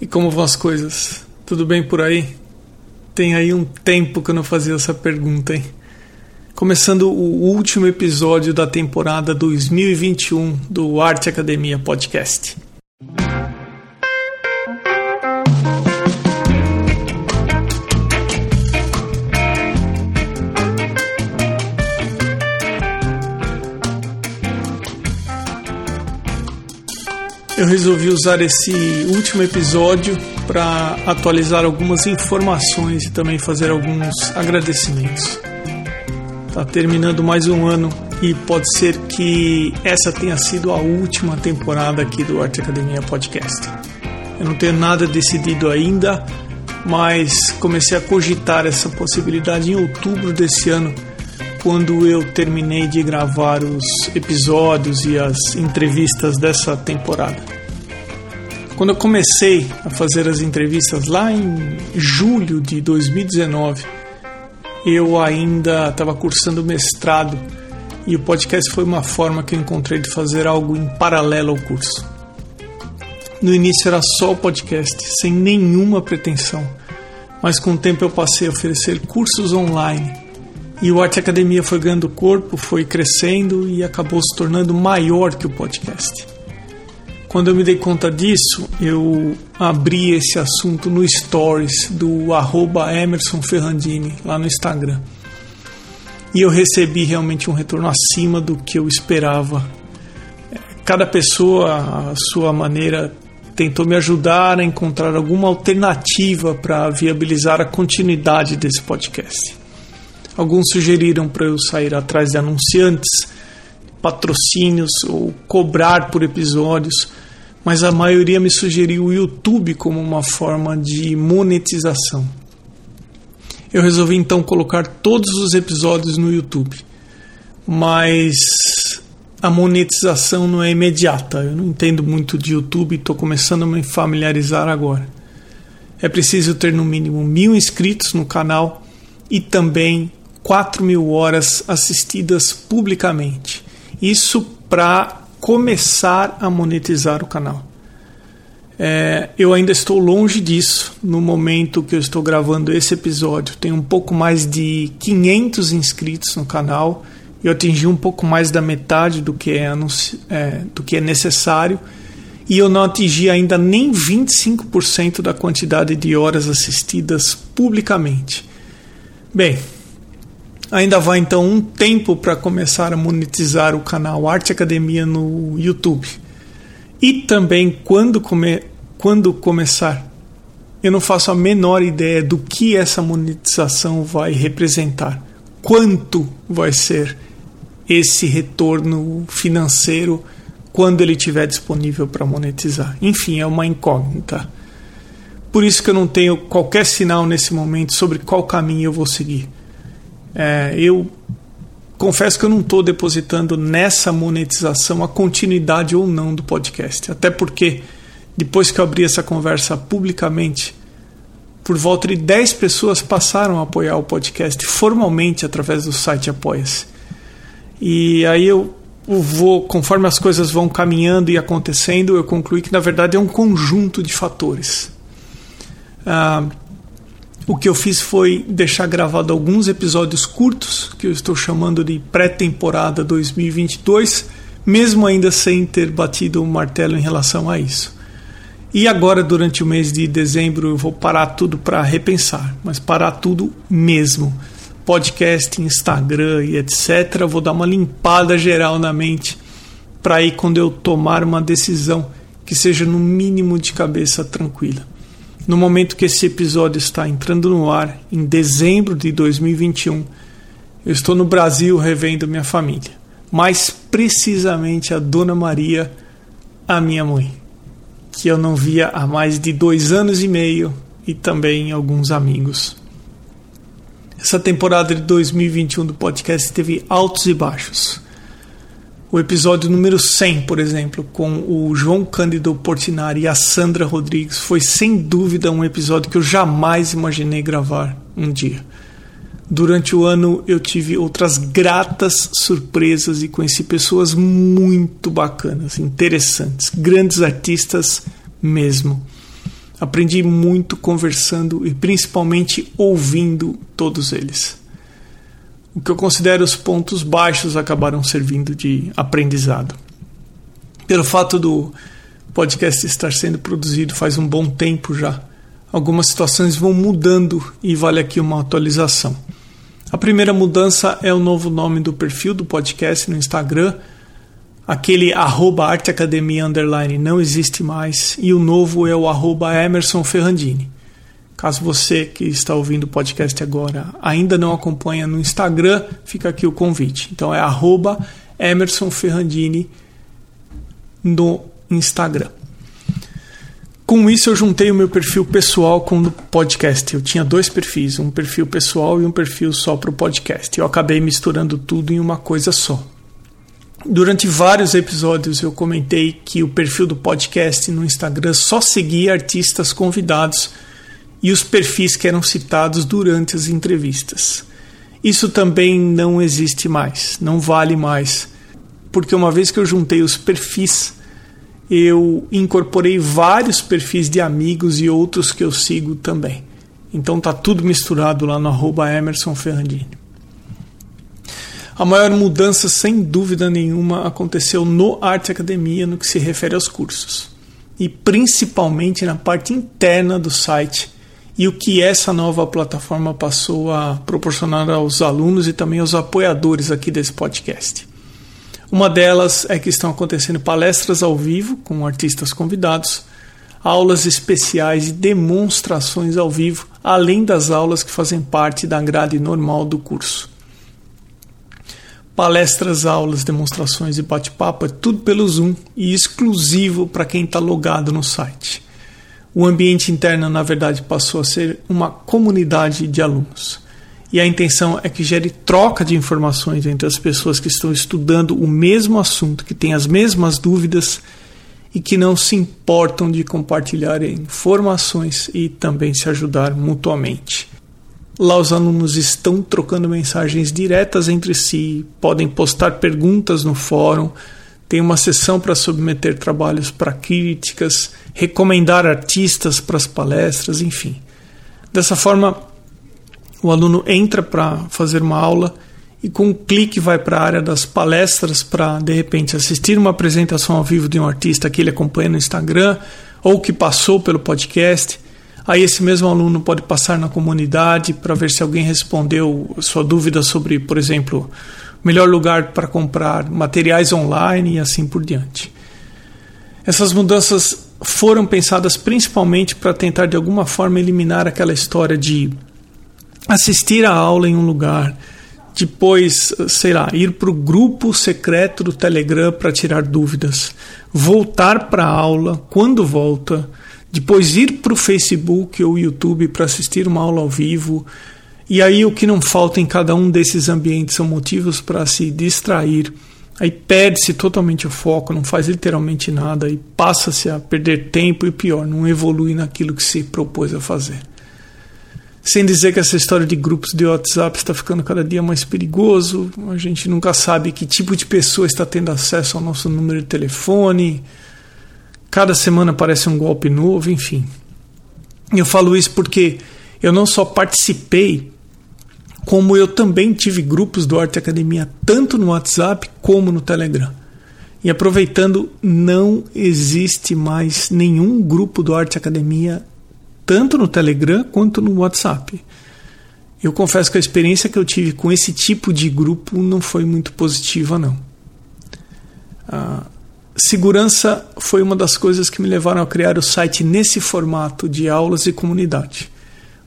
E como vão as coisas? Tudo bem por aí? Tem aí um tempo que eu não fazia essa pergunta, hein? Começando o último episódio da temporada 2021 do Arte Academia Podcast. Eu resolvi usar esse último episódio para atualizar algumas informações e também fazer alguns agradecimentos. Tá terminando mais um ano e pode ser que essa tenha sido a última temporada aqui do Arte Academia Podcast. Eu não tenho nada decidido ainda, mas comecei a cogitar essa possibilidade em outubro desse ano, quando eu terminei de gravar os episódios e as entrevistas dessa temporada. Quando eu comecei a fazer as entrevistas lá em julho de 2019, eu ainda estava cursando mestrado e o podcast foi uma forma que eu encontrei de fazer algo em paralelo ao curso. No início era só o podcast, sem nenhuma pretensão, mas com o tempo eu passei a oferecer cursos online e o Arte Academia foi ganhando corpo, foi crescendo e acabou se tornando maior que o podcast. Quando eu me dei conta disso, eu abri esse assunto no Stories do arroba Emerson Ferrandini, lá no Instagram. E eu recebi realmente um retorno acima do que eu esperava. Cada pessoa, a sua maneira, tentou me ajudar a encontrar alguma alternativa para viabilizar a continuidade desse podcast. Alguns sugeriram para eu sair atrás de anunciantes, patrocínios ou cobrar por episódios, mas a maioria me sugeriu o YouTube como uma forma de monetização. Eu resolvi então colocar todos os episódios no YouTube, mas a monetização não é imediata. Eu não entendo muito de YouTube e estou começando a me familiarizar agora. É preciso ter no mínimo mil inscritos no canal e também 4 mil horas assistidas publicamente. Isso para começar a monetizar o canal. É, eu ainda estou longe disso no momento que eu estou gravando esse episódio. Tenho um pouco mais de 500 inscritos no canal. Eu atingi um pouco mais da metade do que é, é, do que é necessário. E eu não atingi ainda nem 25% da quantidade de horas assistidas publicamente. Bem, Ainda vai então um tempo para começar a monetizar o canal Arte Academia no YouTube. E também quando, come, quando começar, eu não faço a menor ideia do que essa monetização vai representar. Quanto vai ser esse retorno financeiro quando ele estiver disponível para monetizar. Enfim, é uma incógnita. Por isso que eu não tenho qualquer sinal nesse momento sobre qual caminho eu vou seguir. É, eu confesso que eu não estou depositando nessa monetização a continuidade ou não do podcast. Até porque, depois que eu abri essa conversa publicamente, por volta de 10 pessoas passaram a apoiar o podcast formalmente através do site Apoia-se. E aí eu vou, conforme as coisas vão caminhando e acontecendo, eu concluí que na verdade é um conjunto de fatores. Ah, o que eu fiz foi deixar gravado alguns episódios curtos, que eu estou chamando de pré-temporada 2022, mesmo ainda sem ter batido o martelo em relação a isso. E agora, durante o mês de dezembro, eu vou parar tudo para repensar, mas parar tudo mesmo. Podcast, Instagram e etc. Vou dar uma limpada geral na mente para aí quando eu tomar uma decisão que seja no mínimo de cabeça tranquila. No momento que esse episódio está entrando no ar, em dezembro de 2021, eu estou no Brasil revendo minha família. Mais precisamente a Dona Maria, a minha mãe, que eu não via há mais de dois anos e meio, e também alguns amigos. Essa temporada de 2021 do podcast teve altos e baixos. O episódio número 100, por exemplo, com o João Cândido Portinari e a Sandra Rodrigues, foi sem dúvida um episódio que eu jamais imaginei gravar um dia. Durante o ano eu tive outras gratas surpresas e conheci pessoas muito bacanas, interessantes, grandes artistas mesmo. Aprendi muito conversando e principalmente ouvindo todos eles. O que eu considero os pontos baixos acabaram servindo de aprendizado. Pelo fato do podcast estar sendo produzido faz um bom tempo já, algumas situações vão mudando e vale aqui uma atualização. A primeira mudança é o novo nome do perfil do podcast no Instagram Aquele arroba arteacademia underline não existe mais e o novo é o arroba Emerson Ferrandini. Caso você que está ouvindo o podcast agora ainda não acompanha no Instagram, fica aqui o convite. Então é arroba Emerson Ferrandini no Instagram. Com isso, eu juntei o meu perfil pessoal com o podcast. Eu tinha dois perfis, um perfil pessoal e um perfil só para o podcast. Eu acabei misturando tudo em uma coisa só. Durante vários episódios eu comentei que o perfil do podcast no Instagram só seguia artistas convidados e os perfis que eram citados durante as entrevistas. Isso também não existe mais, não vale mais, porque uma vez que eu juntei os perfis, eu incorporei vários perfis de amigos e outros que eu sigo também. Então tá tudo misturado lá no arroba Emerson Ferrandini. A maior mudança, sem dúvida nenhuma, aconteceu no Arte Academia no que se refere aos cursos, e principalmente na parte interna do site e o que essa nova plataforma passou a proporcionar aos alunos e também aos apoiadores aqui desse podcast. Uma delas é que estão acontecendo palestras ao vivo com artistas convidados, aulas especiais e demonstrações ao vivo, além das aulas que fazem parte da grade normal do curso palestras, aulas, demonstrações e bate-papo, é tudo pelo Zoom e exclusivo para quem está logado no site. O ambiente interno, na verdade, passou a ser uma comunidade de alunos. E a intenção é que gere troca de informações entre as pessoas que estão estudando o mesmo assunto, que têm as mesmas dúvidas e que não se importam de compartilhar informações e também se ajudar mutuamente. Lá os alunos estão trocando mensagens diretas entre si, podem postar perguntas no fórum, tem uma sessão para submeter trabalhos para críticas, recomendar artistas para as palestras, enfim. Dessa forma, o aluno entra para fazer uma aula e com um clique vai para a área das palestras para de repente assistir uma apresentação ao vivo de um artista que ele acompanha no Instagram ou que passou pelo podcast Aí esse mesmo aluno pode passar na comunidade para ver se alguém respondeu sua dúvida sobre, por exemplo, melhor lugar para comprar materiais online e assim por diante. Essas mudanças foram pensadas principalmente para tentar de alguma forma eliminar aquela história de assistir a aula em um lugar, depois, sei lá, ir para o grupo secreto do Telegram para tirar dúvidas, voltar para a aula quando volta depois ir para o Facebook ou YouTube para assistir uma aula ao vivo. E aí o que não falta em cada um desses ambientes são motivos para se distrair. Aí perde-se totalmente o foco, não faz literalmente nada e passa-se a perder tempo e pior, não evolui naquilo que se propôs a fazer. Sem dizer que essa história de grupos de WhatsApp está ficando cada dia mais perigoso, a gente nunca sabe que tipo de pessoa está tendo acesso ao nosso número de telefone, Cada semana aparece um golpe novo, enfim. Eu falo isso porque eu não só participei, como eu também tive grupos do Arte Academia, tanto no WhatsApp como no Telegram. E aproveitando, não existe mais nenhum grupo do Arte Academia, tanto no Telegram quanto no WhatsApp. Eu confesso que a experiência que eu tive com esse tipo de grupo não foi muito positiva, não. Ah, Segurança foi uma das coisas que me levaram a criar o site nesse formato de aulas e comunidade.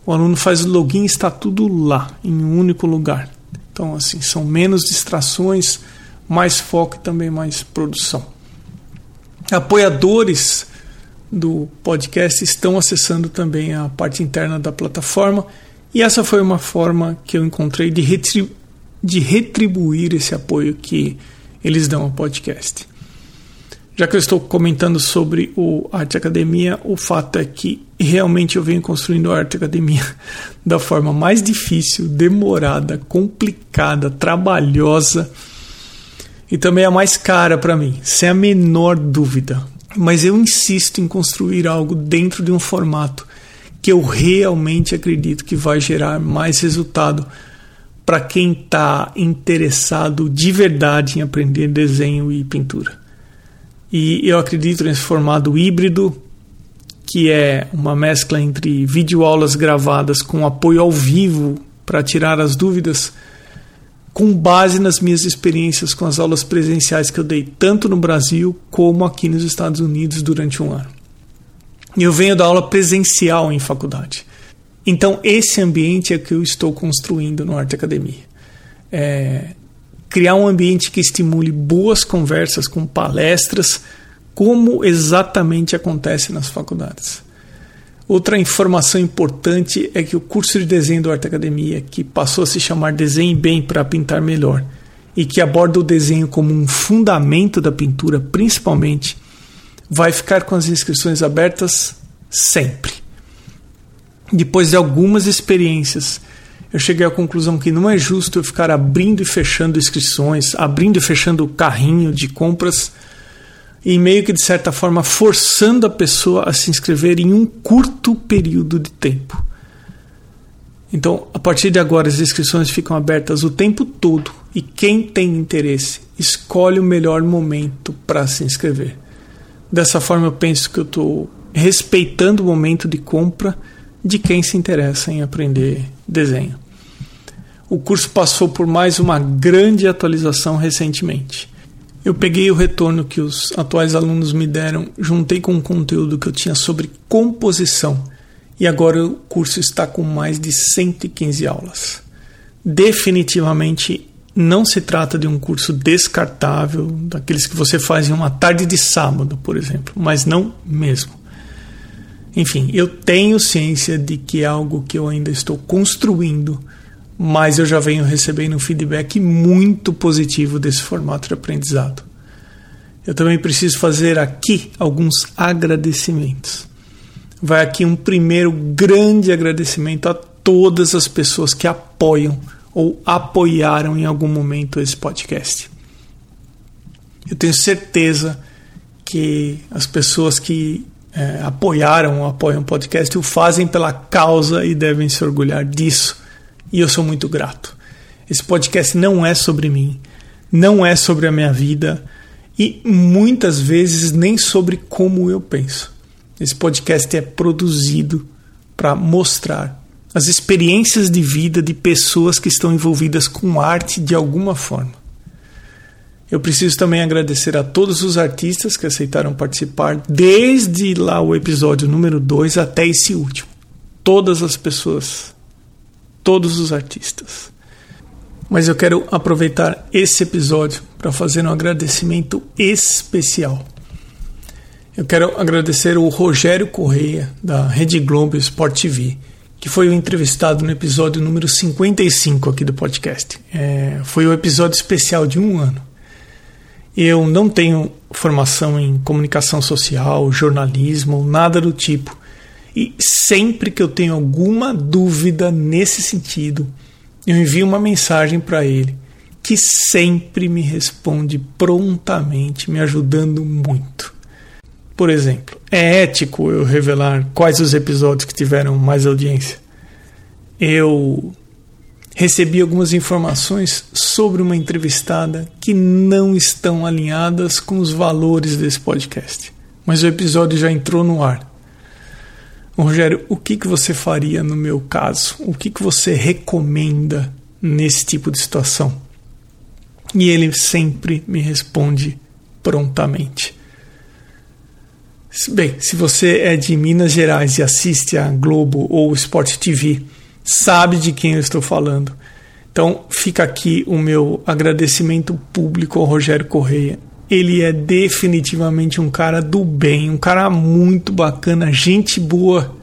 O aluno faz o login está tudo lá, em um único lugar. Então, assim, são menos distrações, mais foco e também mais produção. Apoiadores do podcast estão acessando também a parte interna da plataforma e essa foi uma forma que eu encontrei de, retribu de retribuir esse apoio que eles dão ao podcast. Já que eu estou comentando sobre o Arte Academia, o fato é que realmente eu venho construindo a Arte Academia da forma mais difícil, demorada, complicada, trabalhosa e também a mais cara para mim, sem a menor dúvida. mas eu insisto em construir algo dentro de um formato que eu realmente acredito que vai gerar mais resultado para quem está interessado de verdade em aprender desenho e pintura. E eu acredito nesse formato híbrido, que é uma mescla entre videoaulas gravadas com apoio ao vivo para tirar as dúvidas, com base nas minhas experiências com as aulas presenciais que eu dei tanto no Brasil como aqui nos Estados Unidos durante um ano. Eu venho da aula presencial em faculdade. Então, esse ambiente é que eu estou construindo no Arte Academia. É criar um ambiente que estimule boas conversas com palestras, como exatamente acontece nas faculdades. Outra informação importante é que o curso de desenho do Arte Academia, que passou a se chamar Desenhe Bem para Pintar Melhor, e que aborda o desenho como um fundamento da pintura, principalmente, vai ficar com as inscrições abertas sempre. Depois de algumas experiências, eu cheguei à conclusão que não é justo eu ficar abrindo e fechando inscrições, abrindo e fechando o carrinho de compras e meio que de certa forma forçando a pessoa a se inscrever em um curto período de tempo. Então, a partir de agora, as inscrições ficam abertas o tempo todo e quem tem interesse escolhe o melhor momento para se inscrever. Dessa forma, eu penso que eu estou respeitando o momento de compra de quem se interessa em aprender desenho. O curso passou por mais uma grande atualização recentemente. Eu peguei o retorno que os atuais alunos me deram, juntei com o conteúdo que eu tinha sobre composição e agora o curso está com mais de 115 aulas. Definitivamente não se trata de um curso descartável, daqueles que você faz em uma tarde de sábado, por exemplo, mas não mesmo. Enfim, eu tenho ciência de que é algo que eu ainda estou construindo, mas eu já venho recebendo um feedback muito positivo desse formato de aprendizado. Eu também preciso fazer aqui alguns agradecimentos. Vai aqui um primeiro grande agradecimento a todas as pessoas que apoiam ou apoiaram em algum momento esse podcast. Eu tenho certeza que as pessoas que é, apoiaram apoiam o podcast o fazem pela causa e devem se orgulhar disso. E eu sou muito grato. Esse podcast não é sobre mim, não é sobre a minha vida e muitas vezes nem sobre como eu penso. Esse podcast é produzido para mostrar as experiências de vida de pessoas que estão envolvidas com arte de alguma forma. Eu preciso também agradecer a todos os artistas que aceitaram participar, desde lá o episódio número 2 até esse último. Todas as pessoas, todos os artistas. Mas eu quero aproveitar esse episódio para fazer um agradecimento especial. Eu quero agradecer o Rogério Correia, da Rede Globo Sport TV que foi o entrevistado no episódio número 55 aqui do podcast. É, foi o episódio especial de um ano. Eu não tenho formação em comunicação social, jornalismo, nada do tipo. E sempre que eu tenho alguma dúvida nesse sentido, eu envio uma mensagem para ele, que sempre me responde prontamente, me ajudando muito. Por exemplo, é ético eu revelar quais os episódios que tiveram mais audiência? Eu recebi algumas informações sobre uma entrevistada que não estão alinhadas com os valores desse podcast. Mas o episódio já entrou no ar. Rogério, o que, que você faria no meu caso? O que, que você recomenda nesse tipo de situação? E ele sempre me responde prontamente. Bem, se você é de Minas Gerais e assiste a Globo ou Sport TV, sabe de quem eu estou falando. Então fica aqui o meu agradecimento público ao Rogério Correia. Ele é definitivamente um cara do bem, um cara muito bacana, gente boa.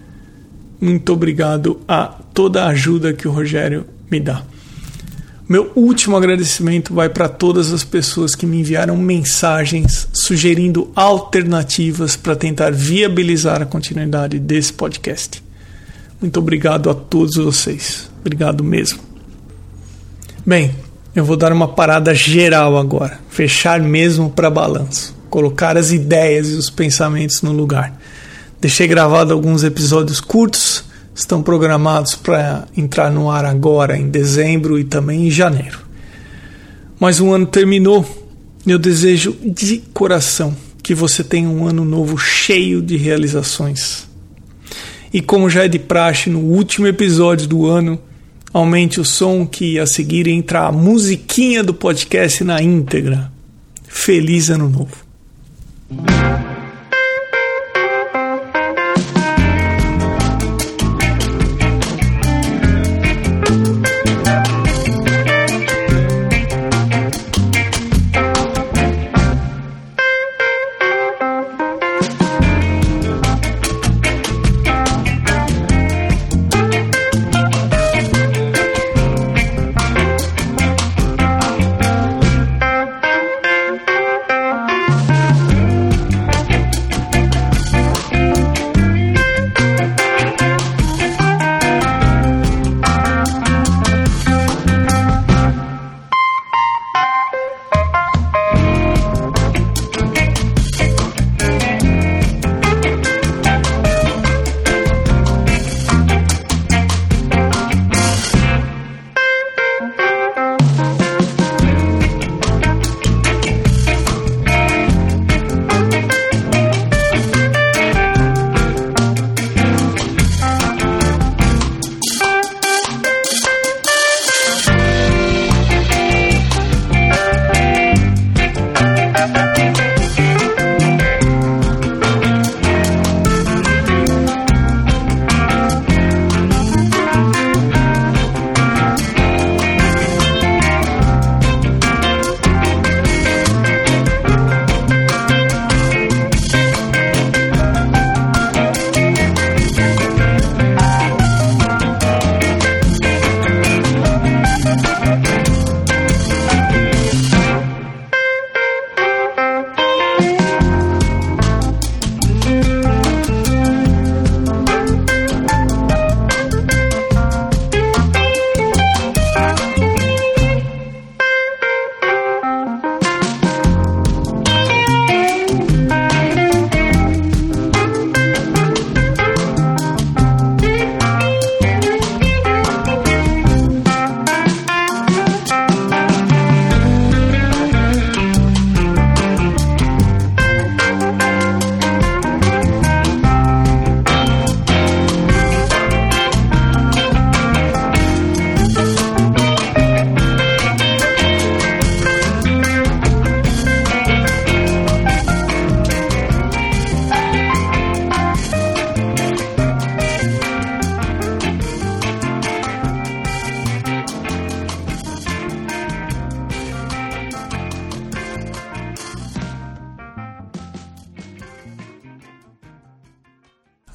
Muito obrigado a toda a ajuda que o Rogério me dá. Meu último agradecimento vai para todas as pessoas que me enviaram mensagens sugerindo alternativas para tentar viabilizar a continuidade desse podcast. Muito obrigado a todos vocês. Obrigado mesmo. Bem, eu vou dar uma parada geral agora, fechar mesmo para balanço. colocar as ideias e os pensamentos no lugar. Deixei gravado alguns episódios curtos, estão programados para entrar no ar agora em dezembro e também em janeiro. Mas o ano terminou eu desejo de coração que você tenha um ano novo cheio de realizações. E como já é de praxe no último episódio do ano, aumente o som que a seguir entra a musiquinha do podcast na íntegra. Feliz Ano Novo!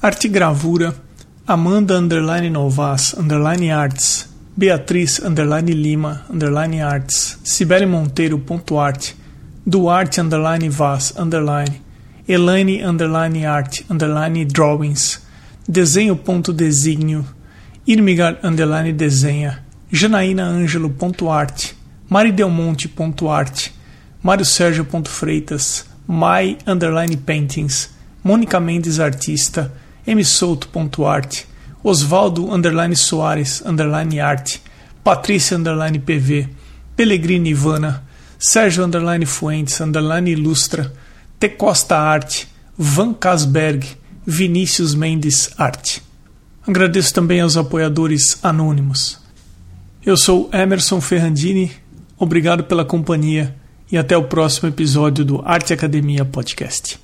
Arte Gravura, Amanda underline Novas underline Arts, Beatriz underline Lima underline Arts, Cibele Monteiro ponto arte, Duarte underline Vaz underline, Elaine underline Art underline Drawings, Desenho ponto Desígnio, Irmigar underline Desenha, Janaína Ângelo ponto arte, Maridelmonte ponto arte, Mário Sérgio ponto Freitas, My underline Paintings, Mônica Mendes Artista, msouto.art, Osvaldo underline Soares underline Patrícia underline PV, Pellegrini Ivana, Sérgio underline Fuentes underline Ilustra, T Costa Arte, Van Casberg, Vinícius Mendes Arte. Agradeço também aos apoiadores anônimos. Eu sou Emerson Ferrandini, obrigado pela companhia e até o próximo episódio do Arte Academia Podcast.